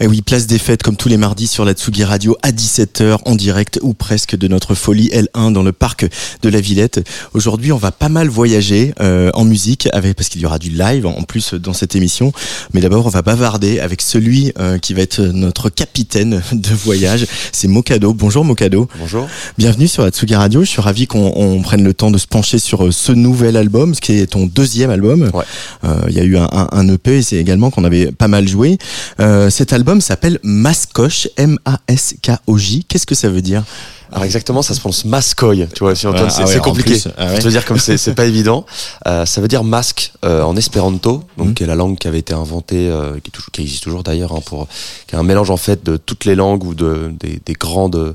Et oui, place des fêtes comme tous les mardis sur la Tsugi Radio à 17h en direct ou presque de notre folie L1 dans le parc de la Villette. Aujourd'hui, on va pas mal voyager euh, en musique avec parce qu'il y aura du live en plus dans cette émission. Mais d'abord, on va bavarder avec celui euh, qui va être notre capitaine de voyage, c'est Mokado. Bonjour Mokado. Bonjour. Bienvenue sur la Tsugi Radio. Je suis ravi qu'on on prenne le temps de se pencher sur euh, ce nouvel album, ce qui est ton deuxième album. Ouais. Euh, Il y a eu un, un, un EP et c'est également qu'on avait pas mal joué. Euh, cet album s'appelle Mascoche, M-A-S-K-O-J. Qu'est-ce que ça veut dire? Alors exactement, ça se prononce mascoy, tu vois, si Ah, c'est ah ouais, compliqué. plus, ah ouais. Faut te dire comme c'est pas évident. Euh, ça veut dire masque euh, en espéranto, donc Mhm. qui est la langue qui avait été inventée, euh, qui, est toujours, qui existe toujours d'ailleurs, hein, pour qui est un mélange en fait de toutes les langues ou de des, des grandes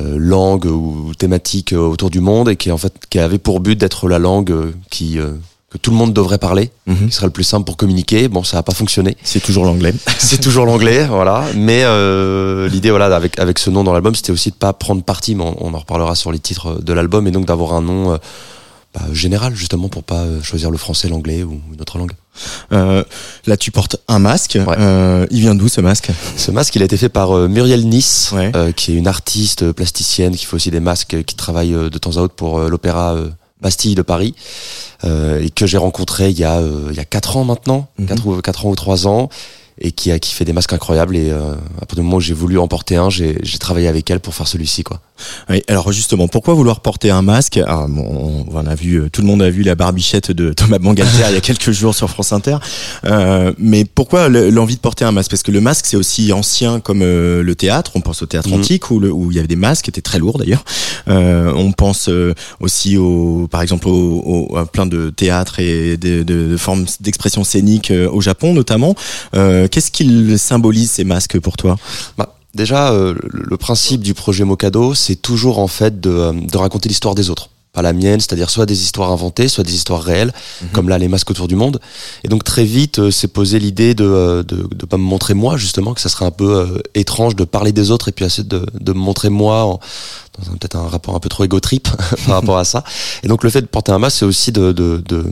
langues ou thématiques autour du monde et qui en fait qui avait pour but d'être la langue qui que tout le monde devrait parler, Mhm. qui serait le plus simple pour communiquer. Bon, ça a pas fonctionné. C'est toujours l'anglais. c'est toujours l'anglais, voilà. Mais euh, l'idée, voilà, avec avec ce nom dans l'album, c'était aussi de pas prendre parti, mais on, on en reparlera sur les titres de l'album, et donc d'avoir un nom euh, bah, général, justement, pour pas euh, choisir le français, l'anglais ou une autre langue. Euh, là, tu portes un masque. Ouais. Euh, il vient d'où ce masque? Ce masque, il a été fait par euh, Muriel Nice, Ouais. euh, qui est une artiste euh, plasticienne, qui fait aussi des masques, euh, qui travaille euh, de temps à autre pour euh, l'opéra euh, Bastille de Paris, euh, et que j'ai rencontré il y a euh, il y a quatre ans maintenant, Mhm. quatre ou quatre ans ou trois ans. Et qui a qui fait des masques incroyables et euh, à partir du moment où j'ai voulu en porter un, j'ai j'ai travaillé avec elle pour faire celui-ci quoi. Oui, alors justement, pourquoi vouloir porter un masque? Ah, bon, on, on a vu, euh, tout le monde a vu la barbichette de Thomas Bangalter il y a quelques jours sur France Inter. Euh, mais pourquoi le- l'envie de porter un masque? Parce que le masque, c'est aussi ancien comme euh, le théâtre. On pense au théâtre Mhm. antique où, le- où il y avait des masques qui étaient très lourds d'ailleurs. Euh, on pense euh, aussi au, par exemple, au, au- à plein de théâtres et de, de- de formes d'expression scénique au Japon notamment. Euh, Qu'est-ce qu'ils symbolisent ces masques pour toi? Bah, déjà, euh, le, principe du projet Mocado, c'est toujours en fait de, euh, de raconter l'histoire des autres. Pas la mienne, c'est-à-dire soit des histoires inventées, soit des histoires réelles, comme là les masques autour du monde. Et donc très vite, euh, s'est posé l'idée de, euh, de de pas me montrer moi justement, que ça serait un peu euh, étrange de parler des autres et puis essayer de, de me montrer moi en, dans un- peut-être un rapport un peu trop égo trip par rapport à ça. Et donc le fait de porter un masque, c'est aussi de, de, de,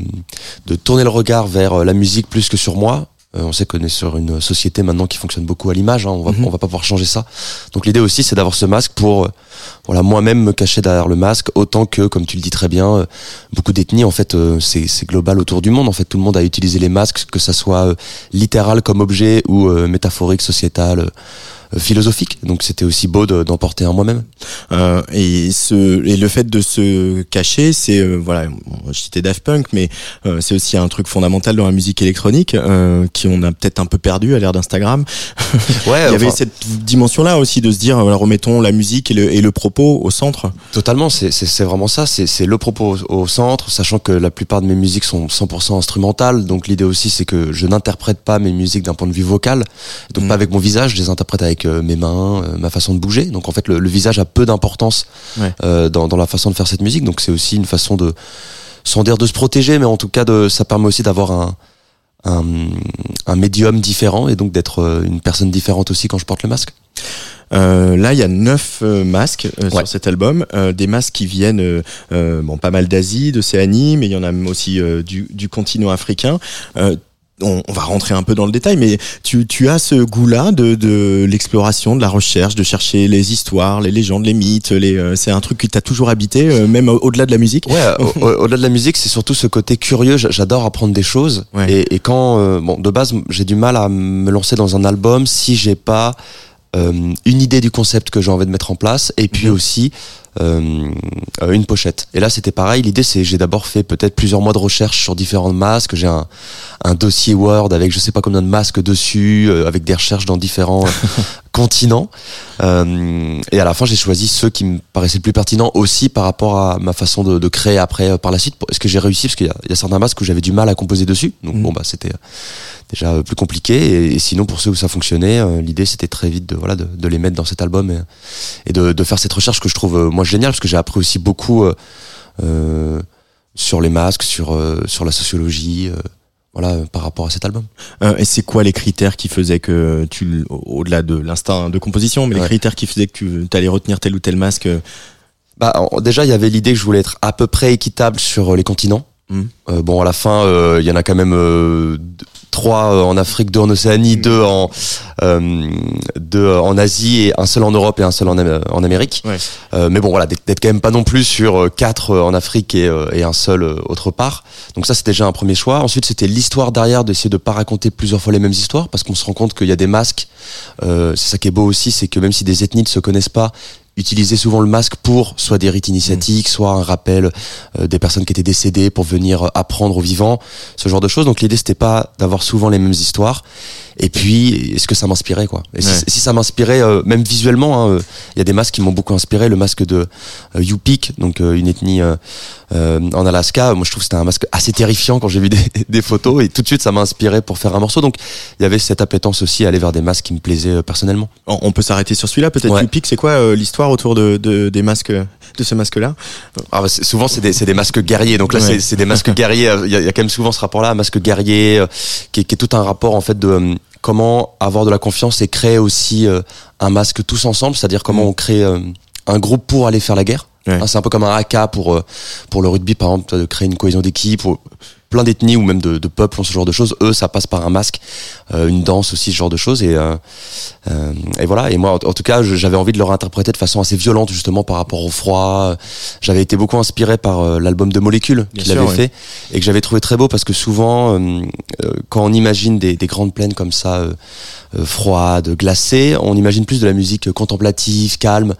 de tourner le regard vers euh, la musique plus que sur moi. Euh, on sait qu'on est sur une société maintenant qui fonctionne beaucoup à l'image. Hein, on va Mhm. on va pas pouvoir changer ça. Donc l'idée aussi, c'est d'avoir ce masque pour euh, voilà moi-même me cacher derrière le masque, autant que, comme tu le dis très bien, euh, beaucoup d'ethnies en fait, euh, c'est global autour du monde. En fait, tout le monde a utilisé les masques, que ça soit euh, littéral comme objet ou euh, métaphorique, sociétal. Philosophique donc c'était aussi beau de- d'en porter un moi-même Euh, et ce et le fait de se cacher, c'est euh, voilà, bon, je citais Daft Punk, mais euh, c'est aussi un truc fondamental dans la musique électronique euh, qui on a peut-être un peu perdu à l'ère d'Instagram. ouais Il y avait enfin, cette dimension-là aussi de se dire, voilà, remettons la musique et le, et le propos au centre. Totalement, c'est vraiment ça. C'est le propos au, au centre, sachant que la plupart de mes musiques sont 100% instrumentales. Donc l'idée aussi, c'est que je n'interprète pas mes musiques d'un point de vue vocal, donc Mm. pas avec mon visage. Je les interprète avec euh, mes mains, euh, ma façon de bouger. Donc en fait, le, le visage a peu d'importance Ouais. euh, dans, dans la façon de faire cette musique. Donc c'est aussi une façon de, sans dire de se protéger, mais en tout cas, de, ça permet aussi d'avoir un un, un médium différent et donc d'être une personne différente aussi quand je porte le masque. Euh, là, il y a neuf euh, masques euh, Ouais. sur cet album, des masques qui viennent bon pas mal d'Asie, d'Océanie, mais il y en a même aussi du, du continent africain. On, on va rentrer un peu dans le détail, mais tu, tu as ce goût-là de, de l'exploration, de la recherche, de chercher les histoires, les légendes, les mythes. Les, euh, c'est un truc qui t'a toujours habité, euh, même au- au-delà de la musique. Ouais, au- au- au-delà de la musique, c'est surtout ce côté curieux. J'adore apprendre des choses. Ouais. Et, et quand, euh, bon, de base, j'ai du mal à me lancer dans un album si j'ai pas une idée du concept que j'ai envie de mettre en place, et puis Mhm. aussi une pochette. Et là, c'était pareil. L'idée, c'est j'ai d'abord fait peut-être plusieurs mois de recherche sur différents masques. J'ai un, un dossier Word avec je sais pas combien de masques dessus, euh, avec des recherches dans différents euh, continents. Euh, et à la fin, j'ai choisi ceux qui me paraissaient le plus pertinents aussi par rapport à ma façon de, de créer après euh, par la suite. Est-ce que j'ai réussi? Parce qu'il y, y a certains masques où j'avais du mal à composer dessus. Donc Mhm. bon, bah c'était euh, déjà euh, plus compliqué. Et, et sinon, pour ceux où ça fonctionnait, euh, l'idée c'était très vite de voilà de, de les mettre dans cet album et, et de, de faire cette recherche que je trouve euh, moi géniale parce que j'ai appris aussi beaucoup euh, euh, sur les masques, sur euh, sur la sociologie. euh, voilà, par rapport à cet album. Euh, et c'est quoi les critères qui faisaient que tu, au- au-delà de l'instinct de composition, mais les critères qui faisaient que tu allais retenir tel ou tel masque Bah, déjà, il y avait l'idée que je voulais être à peu près équitable sur les continents. Mhm. Euh, bon, à la fin, euh, il y en a quand même euh, trois euh, en Afrique, deux en Océanie, deux en euh, deux en Asie et un seul en Europe et un seul en, Am- en Amérique. Ouais. Euh, mais bon, voilà, d'être quand même pas non plus sur quatre en Afrique et, euh, et un seul autre part. Donc ça, c'était déjà un premier choix. Ensuite, c'était l'histoire derrière, d'essayer de pas raconter plusieurs fois les mêmes histoires, parce qu'on se rend compte qu'il y a des masques. Euh, c'est ça qui est beau aussi, c'est que même si des ethnies ne se connaissent pas, utiliser souvent le masque pour soit des rites initiatiques, soit un rappel euh, des personnes qui étaient décédées pour venir apprendre aux vivants, ce genre de choses. Donc l'idée c'était pas d'avoir souvent les mêmes histoires. Et puis est-ce que ça m'inspirait quoi? Et si, Ouais. si ça m'inspirait euh, même visuellement, hein, euh, il y a des masques qui m'ont beaucoup inspiré. Le masque de euh, Yupik, donc euh, une ethnie euh, euh, en Alaska. Moi je trouve que c'était un masque assez terrifiant quand j'ai vu des, des photos et tout de suite ça m'a inspiré pour faire un morceau. Donc il y avait cette appétence aussi à aller vers des masques qui me plaisaient euh, personnellement. on on peut s'arrêter sur celui-là, peut-être. Ouais. Piques, c'est quoi euh, l'histoire autour de, de- des masques, de ce masque-là? Ah bah, souvent c'est des, c'est des masques guerriers donc là Ouais. c'est- des masques guerriers il y, a, il y a quand même souvent ce rapport là un masque guerrier qui, est, qui est tout un rapport en fait de comment avoir de la confiance et créer aussi euh, un masque tous ensemble c'est à dire comment Mm. on crée euh, un groupe pour aller faire la guerre Ouais. Hein, c'est un peu comme un AK pour euh, pour le rugby par exemple de créer une cohésion d'équipe ou plein d'ethnies ou même de, de peuples ont ce genre de choses. Eux ça passe par un masque euh, une danse aussi ce genre de choses. Et euh, euh, et voilà. Et moi en, en tout cas j'avais envie de leur interpréter de façon assez violente justement par rapport au froid. J'avais été beaucoup inspiré par euh, l'album de Molécules qu'il avait ouais. fait et que j'avais trouvé très beau parce que souvent euh, euh, quand on imagine des, des grandes plaines comme ça froides glacées on imagine plus de la musique contemplative calme.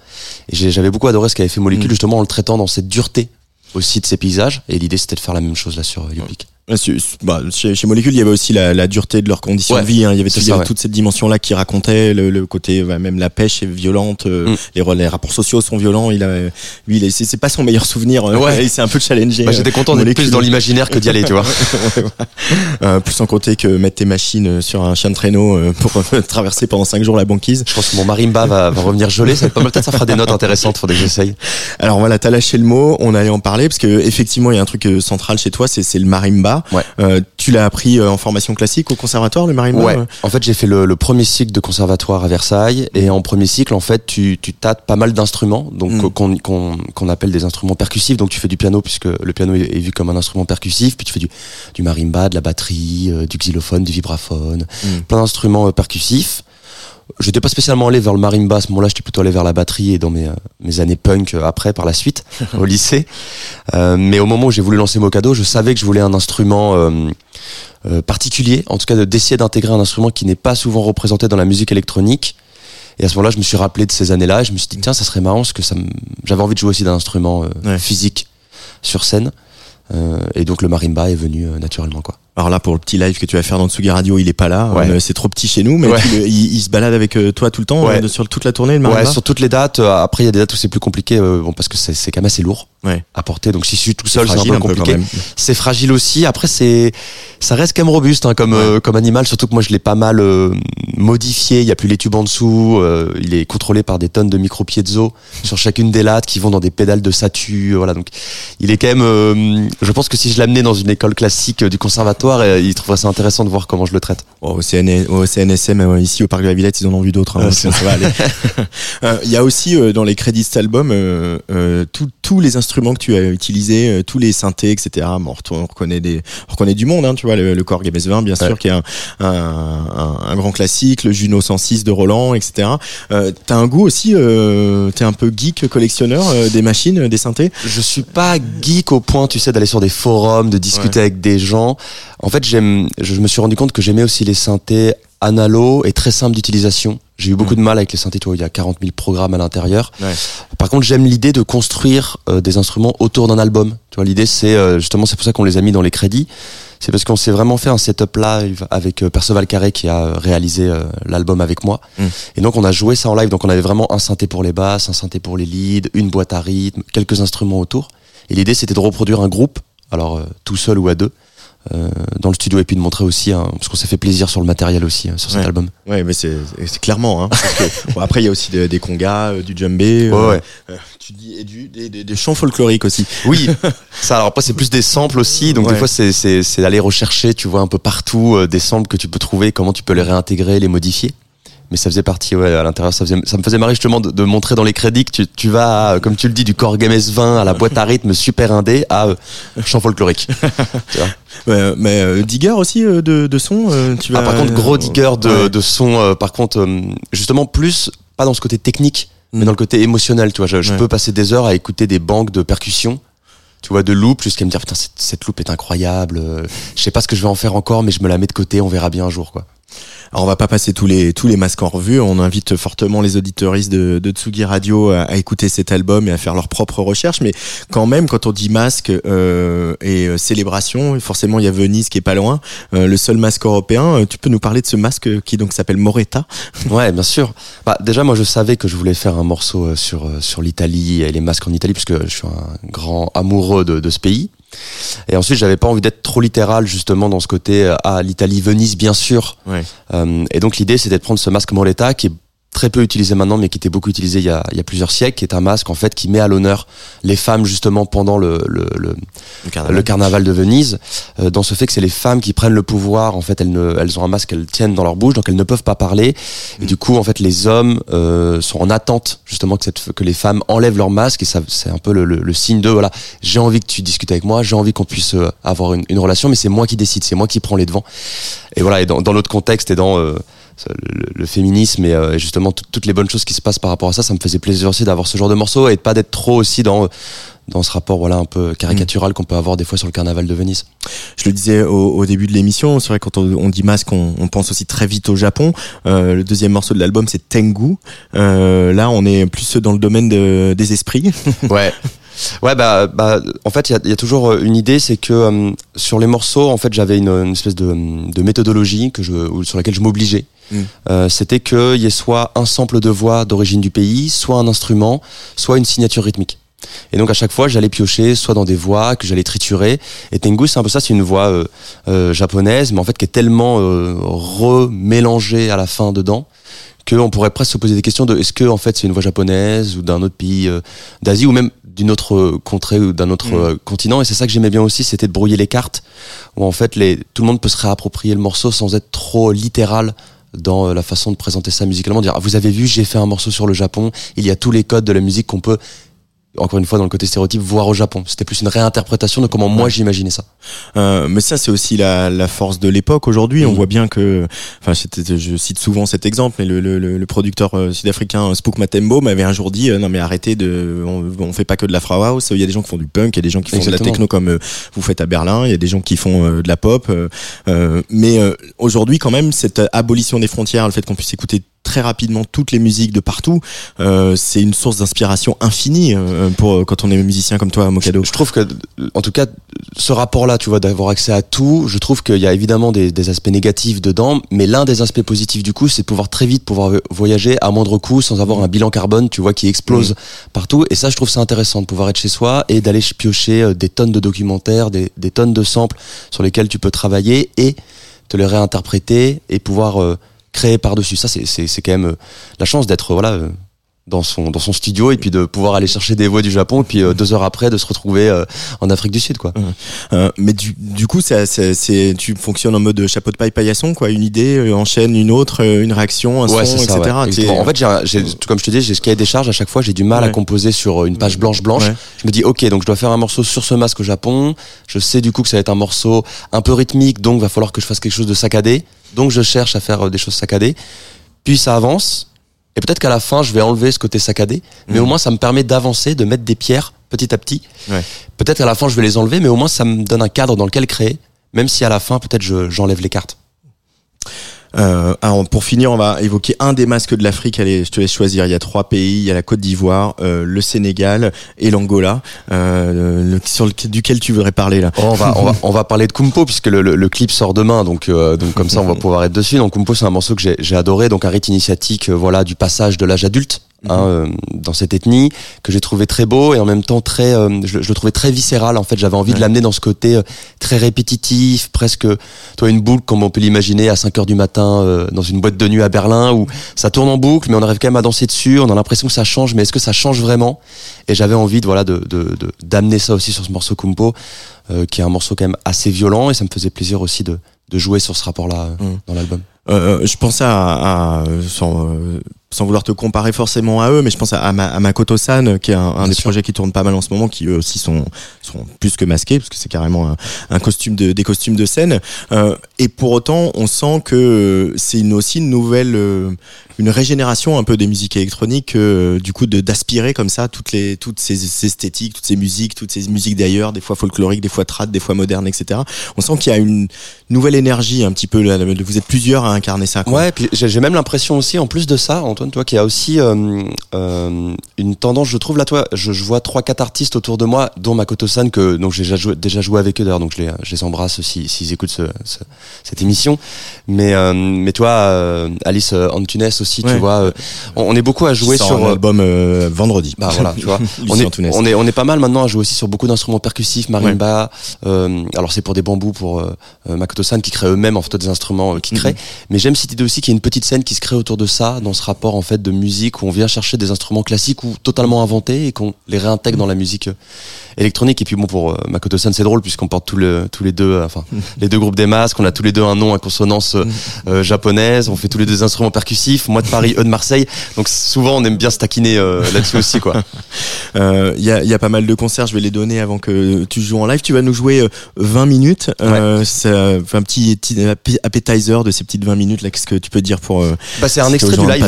Et j'avais beaucoup adoré ce qu'avait fait Molécules Mm. justement en le traitant dans cette dureté aussi de ces paysages. Et l'idée c'était de faire la même chose là sur euh, Yupik bah, chez, chez Molécule, il y avait aussi la, la dureté de leurs conditions Ouais, de vie. hein. Il y avait, c'est il y avait ça, ouais. toute cette dimension-là qui racontait le, le côté, ouais, même la pêche est violente, euh, Mm. les, les rapports sociaux sont violents. Il a, lui, c'est pas son meilleur souvenir. euh, Ouais. il s'est un peu challengé. bah, j'étais content d'être Molécule. plus dans l'imaginaire que d'y aller tu vois Euh, plus en compter que mettre tes machines euh, sur un chien de traîneau euh, pour euh, traverser pendant cinq jours la banquise. je pense que mon marimba va, va revenir gelé ça va pas mal peut-être ça fera des notes intéressantes faudrait que j'essaye Alors voilà, t'as lâché le mot, on allait en parler parce que effectivement il y a un truc euh, central chez toi, c'est c'est le marimba. Ouais. Euh, tu l'as appris euh, en formation classique au conservatoire le marimba. Ouais. euh En fait, j'ai fait le, le premier cycle de conservatoire à Versailles et en premier cycle, en fait, tu, tu tâtes pas mal d'instruments, donc Mm. qu'on appelle des instruments percussifs. Donc tu fais du piano puisque le piano est, est vu comme un instrument percussif, puis tu fais du, du marimba, de la batterie, euh, du xylophone, du vibraphone, Mm. plein d'instruments percussifs. J'étais pas spécialement allé vers le marimba à ce moment-là, j'étais plutôt allé vers la batterie et dans mes, euh, mes années punk euh, après, par la suite, au lycée. Euh, mais au moment où j'ai voulu lancer Mocado, je savais que je voulais un instrument euh, euh, particulier, en tout cas de d'essayer d'intégrer un instrument qui n'est pas souvent représenté dans la musique électronique. Et à ce moment-là, je me suis rappelé de ces années-là et je me suis dit, tiens, ça serait marrant parce que ça j'avais envie de jouer aussi d'un instrument euh, Ouais. physique sur scène. Euh, et donc le marimba est venu euh, naturellement, quoi. Alors là pour le petit live que tu vas faire dans Tsugi Radio, il est pas là, Ouais. Euh, c'est trop petit chez nous, mais Ouais. tu le- il, il se balade avec euh, toi tout le temps Ouais. euh, sur toute la tournée le. Ouais, sur toutes les dates. après, il y a des dates où c'est plus compliqué, bon, parce que c'est c'est quand même assez lourd Ouais. à porter. Donc si je suis tout seul, c'est un fragile peu compliqué. C'est fragile aussi. Après, c'est, ça reste quand même robuste hein, comme euh, comme animal. Surtout que moi, je l'ai pas mal euh, modifié. Il y a plus les tubes en dessous. euh, il est contrôlé par des tonnes de micro piezo sur chacune des lattes qui vont dans des pédales de satu. euh, Voilà. Donc, il est quand même. euh, je pense que si je l'amenais dans une école classique du conservatoire, il trouverait ça intéressant de voir comment je le traite. Oh, au, CN au CNSM ici au parc de la Villette, ils en ont vu d'autres. hein, Ah, ça, va aller. Il y a aussi euh, dans les crédits de cet album tout- tous les instruments que tu as utilisés, euh, tous les synthés, etc. Bon, on reconnaît des, on reconnaît du monde, hein, tu vois, le, le Korg MS20, bien sûr, qui est un, un, un, un, grand classique, le Juno 106 de Roland, etc. Euh, t'as un goût aussi, euh, t'es un peu geek, collectionneur euh, des machines, des synthés? Je suis pas geek au point, tu sais, d'aller sur des forums, de discuter avec des gens. En fait, j'aime, je me suis rendu compte que j'aimais aussi les synthés analo et très simple d'utilisation. J'ai eu beaucoup Mm. de mal avec les synthés, il y a 40 000 programmes à l'intérieur. Ouais. Par contre, j'aime l'idée de construire euh, des instruments autour d'un album. Tu vois, l'idée, c'est euh, justement, c'est pour ça qu'on les a mis dans les crédits. C'est parce qu'on s'est vraiment fait un setup live avec euh, Perceval Carré qui a réalisé l'album avec moi. Mm. Et donc, on a joué ça en live. Donc, on avait vraiment un synthé pour les basses, un synthé pour les leads, une boîte à rythme, quelques instruments autour. Et l'idée, c'était de reproduire un groupe, alors tout seul ou à deux, dans le studio et puis de montrer aussi, hein, parce qu'on s'est fait plaisir sur le matériel aussi, hein, sur cet Ouais. album. Ouais, mais c'est clairement. Hein, parce que, bon, après, il y a aussi des, des congas, euh, du djembé. Ouais, euh, ouais. euh, tu dis et du des, des, des chants folkloriques aussi. Oui, ça. Alors après, c'est plus des samples aussi. Donc des fois, c'est c'est c'est aller rechercher, tu vois, un peu partout euh, des samples que tu peux trouver, comment tu peux les réintégrer, les modifier. Mais ça faisait partie, ouais, à l'intérieur, ça, faisait, ça me faisait marrer justement de, de montrer dans les crédits que tu, tu vas, euh, comme tu le dis, du Korg MS20 à la boîte à rythme super indé à euh, chant folklorique. Tu vois. Ouais, mais euh, digger aussi euh, de, de son. euh, tu Ah, vas, par contre, gros digger de, ouais. de son, euh, par contre, euh, justement, plus, pas dans ce côté technique, Mm. mais dans le côté émotionnel, tu vois. Je, peux passer des heures à écouter des banques de percussions, tu vois, de loop, jusqu'à me dire, putain, cette, cette loop est incroyable, euh, je sais pas ce que je vais en faire encore, mais je me la mets de côté, on verra bien un jour, quoi. Alors on va pas passer tous les tous les masques en revue. On invite fortement les auditeuristes de, de Tsugi Radio à, à écouter cet album et à faire leurs propres recherches. Mais quand même, quand on dit masque euh, et euh, célébration, forcément il y a Venise qui est pas loin. Euh, le seul masque européen. Euh, Tu peux nous parler de ce masque qui donc s'appelle Moretta? Ouais, bien sûr. Bah, déjà, moi, je savais que je voulais faire un morceau euh, sur, sur l'Italie et les masques en Italie, puisque je suis un grand amoureux de, de ce pays. Et ensuite, j'avais pas envie d'être trop littéral, justement, dans ce côté, euh, ah, l'Italie, Venise, bien sûr. Ouais. Euh, et donc l'idée c'était de prendre ce masque Moretta qui est très peu utilisé maintenant mais qui était beaucoup utilisé il y a, il y a plusieurs siècles qui est un masque en fait qui met à l'honneur les femmes justement pendant le, le, le, Le le carnaval. de Venise. Euh, dans ce fait que c'est les femmes qui prennent le pouvoir en fait elles ne elles ont un masque qu'elles tiennent dans leur bouche donc elles ne peuvent pas parler. Et du coup en fait les hommes euh, sont en attente justement que cette que les femmes enlèvent leur masque et ça c'est un peu le, le, le signe de voilà j'ai envie que tu discutes avec moi j'ai envie qu'on puisse euh, avoir une, une relation mais c'est moi qui décide c'est moi qui prends les devants. Et voilà et dans, dans l'autre contexte et dans euh, le, le féminisme et euh, et justement tout- toutes les bonnes choses qui se passent par rapport à ça ça me faisait plaisir aussi d'avoir ce genre de morceau et de pas d'être trop aussi dans dans ce rapport voilà un peu caricatural qu'on peut avoir des fois sur le carnaval de Venise Je le disais au, au début de l'émission, c'est vrai quand on, on dit masque, on, on pense aussi très vite au Japon. Euh, le deuxième morceau de l'album, c'est Tengu. Euh, là, on est plus dans le domaine de- des esprits. Ouais. Ouais, bah, bah, en fait, il y y a toujours euh, une idée, c'est que euh, sur les morceaux, en fait, j'avais une, une espèce de, de méthodologie que je, ou- sur laquelle je m'obligeais. Mm. Euh, C'était qu'il y ait soit un sample de voix d'origine du pays, soit un instrument, soit une signature rythmique. Et donc à chaque fois, j'allais piocher soit dans des voix que j'allais triturer. Et Tengu, c'est un peu ça, c'est une voix euh, euh, japonaise, mais en fait qui est tellement euh, remélangée à la fin dedans qu'on pourrait presque se poser des questions de est-ce que en fait c'est une voix japonaise ou d'un autre pays d'Asie ou même d'une autre contrée ou d'un autre Mm. euh, continent et c'est ça que j'aimais bien aussi c'était de brouiller les cartes où en fait les tout le monde peut se réapproprier le morceau sans être trop littéral dans euh, la façon de présenter ça musicalement dire ah, vous avez vu j'ai fait un morceau sur le Japon. Il y a tous les codes de la musique qu'on peut encore une fois dans le côté stéréotype voir au Japon c'était plus une réinterprétation de comment moi j'imaginais ça Euh, mais ça, c'est aussi la, la force de l'époque. Aujourd'hui, on voit bien que, enfin, je cite souvent cet exemple, mais le, le, le, producteur euh, sud-africain Spook Matembo m'avait un jour dit, euh, non mais arrêtez de, on, on fait pas que de la Frau House. Il y a des gens qui font du punk, il y a des gens qui font de la techno comme euh, vous faites à Berlin, il y a des gens qui font euh, de la pop. euh, euh, mais euh, aujourd'hui, quand même, cette abolition des frontières, le fait qu'on puisse écouter très rapidement toutes les musiques de partout, euh, c'est une source d'inspiration infinie euh, pour euh, quand on est musicien comme toi, Mokado. Je trouve que, en tout cas, ce rapport-là, tu vois, d'avoir accès à tout, je trouve qu'il y a évidemment des, des aspects négatifs dedans, mais l'un des aspects positifs du coup, c'est de pouvoir très vite pouvoir vo- voyager à moindre coût sans avoir un bilan carbone, tu vois, qui explose partout. Et ça, je trouve ça intéressant de pouvoir être chez soi et d'aller piocher euh, des tonnes de documentaires, des, des tonnes de samples sur lesquels tu peux travailler et te les réinterpréter et pouvoir euh, créer par-dessus. Ça, c'est c'est- c'est quand même euh, la chance d'être, voilà, euh, dans son dans son studio et puis de pouvoir aller chercher des voix du Japon et puis euh, deux heures après de se retrouver euh, en Afrique du Sud quoi. Euh, mais du, du coup, ça, c'est, tu fonctionnes en mode chapeau de paille paillasson, quoi. Une idée euh, enchaîne une autre, euh, une réaction, un Ouais, son, ça, etc. ouais. En fait, j'ai, comme je te dis, j'ai ce cahier des charges. À chaque fois, j'ai du mal à composer sur une page blanche blanche. Je me dis, ok, donc je dois faire un morceau sur ce masque au Japon. Je sais du coup que ça va être un morceau un peu rythmique, donc va falloir que je fasse quelque chose de saccadé. Donc je cherche à faire euh, des choses saccadées. Puis ça avance. Et peut-être qu'à la fin, je vais enlever ce côté saccadé. Mais Mhm. au moins, ça me permet d'avancer, de mettre des pierres petit à petit. Ouais. Peut-être qu'à la fin, je vais les enlever, mais au moins, ça me donne un cadre dans lequel créer. Même si à la fin, peut-être, je- j'enlève les cartes. Euh, alors, pour finir, on va évoquer un des masques de l'Afrique. Allez, je te laisse choisir. Il y a trois pays. Il y a la Côte d'Ivoire, euh, le Sénégal et l'Angola. Euh, le- sur le, duquel tu voudrais parler là Oh, on va, on va, on va parler de Kumpo puisque le, le, le clip sort demain, donc, euh, donc comme ça on va pouvoir être dessus. Donc Kumpo c'est un morceau que j'ai, j'ai adoré, donc un rite initiatique, euh, voilà, du passage de l'âge adulte. Hein, euh, dans cette ethnie que j'ai trouvé très beau et en même temps très euh, je, je le trouvais très viscéral en fait j'avais envie de l'amener dans ce côté euh, très répétitif presque toi une boucle comme on peut l'imaginer à 5 heures du matin euh, dans une boîte de nuit à Berlin où ça tourne en boucle mais on arrive quand même à danser dessus on a l'impression que ça change mais est-ce que ça change vraiment? Et j'avais envie de voilà de de- de- d'amener ça aussi sur ce morceau Kumpo euh, qui est un morceau quand même assez violent et ça me faisait plaisir aussi de, de jouer sur ce rapport-là euh, Mm. dans l'album. Euh, je pense à, à sans, euh, sans vouloir te comparer forcément à eux, mais je pense à, à, Ma- à Makoto-san, qui est un, un des sûr. projets qui tourne pas mal en ce moment, qui eux aussi sont, sont plus que masqués, parce que c'est carrément un, un costume de, des costumes de scène. Euh, et pour autant, on sent que c'est une, aussi une nouvelle, euh, une régénération un peu des musiques électroniques, euh, du coup, d'aspirer comme ça toutes les, toutes ces, ces esthétiques, toutes ces musiques, toutes ces musiques d'ailleurs, des fois folkloriques, des fois trad, des fois modernes, etc. On sent qu'il y a une nouvelle énergie un petit peu. Là, vous êtes plusieurs à incarner ça. Quoi. Ouais, puis j'ai j'ai même l'impression aussi, en plus de ça, Antoine, toi, qu'il y a aussi euh, euh, une tendance, je trouve là, toi, je, je vois trois, quatre artistes autour de moi, dont Makoto-san, que donc j'ai déjà joué, déjà joué avec eux d'ailleurs, donc je les, je les embrasse si s'ils écoutent ce, ce- cette émission. Mais euh, mais toi, Alice Antunes aussi, Ouais. tu vois, on, on est beaucoup à jouer sur un album euh, vendredi. Bah voilà, tu vois. on, est, on est on est pas mal maintenant à jouer aussi sur beaucoup d'instruments percussifs, marimba. euh, alors c'est pour des bambous pour euh, Makoto-san qui crée eux-mêmes en fait des instruments qui créent. Mais j'aime cette idée aussi qu'il y a une petite scène qui se crée autour de ça, dans ce rapport en fait de musique où on vient chercher des instruments classiques ou totalement inventés et qu'on les réintègre dans la musique euh, électronique. Et puis bon pour euh, Makoto-san c'est drôle puisqu'on porte tous le, tous les deux, euh, enfin les deux groupes des masques, on a tous les deux un nom à consonance euh, euh, japonaise, on fait tous les deux instruments percussifs, moi de Paris, eux de Marseille. Donc souvent on aime bien se taquiner euh, là-dessus aussi quoi. Euh, Il y, a, il y a pas mal de concerts, je vais les donner avant que tu joues en live. Tu vas nous jouer euh, 20 minutes. Euh, c'est un petit, petit appetizer de ces petites 20 minutes. là. Qu'est-ce que tu peux dire pour euh, Bah, c'est un extrait du live.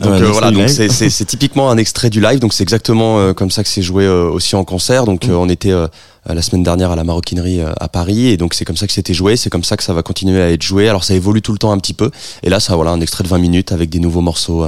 Donc voilà, donc c'est- typiquement un extrait du live, donc c'est exactement euh, comme ça que c'est joué euh, aussi en concert. Donc Euh, on était euh, la semaine dernière à la maroquinerie euh, à Paris, et donc c'est comme ça que c'était joué, c'est comme ça que ça va continuer à être joué. Alors ça évolue tout le temps un petit peu, et là ça voilà un extrait de 20 minutes avec des nouveaux morceaux.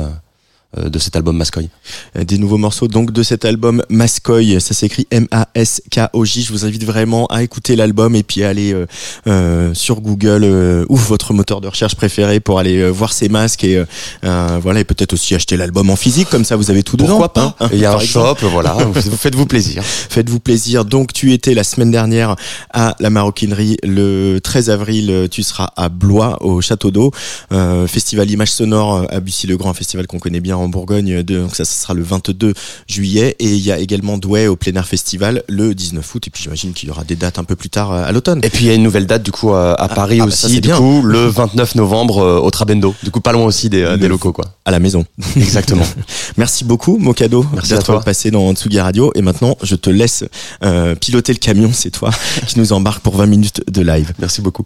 Euh, de cet album Mascoy. Euh, des nouveaux morceaux donc de cet album Mascoy. Ça s'écrit M-A-S-K-O-J. Je vous invite vraiment à écouter l'album et puis à aller euh, euh, sur Google euh, ou votre moteur de recherche préféré pour aller euh, voir ces masques et voilà et peut-être aussi acheter l'album en physique comme ça vous avez tout dedans. Pourquoi pas hein, Il y a un exemple. shop, voilà, vous faites-vous plaisir. Faites-vous plaisir. Donc, tu étais la semaine dernière à la maroquinerie. Le 13 avril, tu seras à Blois, au Château d'Eau. Euh, festival Image Sonore à Bussy-le-Grand, un festival qu'on connaît bien en Bourgogne. De, donc ça, ça sera le 22 juillet. Et il y a également Douai au plein air festival le 19 août. Et puis, j'imagine qu'il y aura des dates un peu plus tard euh, à l'automne. Et puis il y a une nouvelle date du coup à, à Paris ah bah ça, aussi, du bien. coup le 29 novembre euh, au Trabendo. Du coup pas loin aussi des, euh, Le- des locaux quoi. À la maison. Exactement. Merci beaucoup, mon cadeau, Merci à d'être passé dans Tsugi Radio. Et maintenant, je te laisse euh, piloter le camion. C'est toi qui nous embarque pour 20 minutes de live. Merci beaucoup.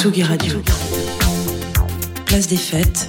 Tsugi Radio. Place des fêtes.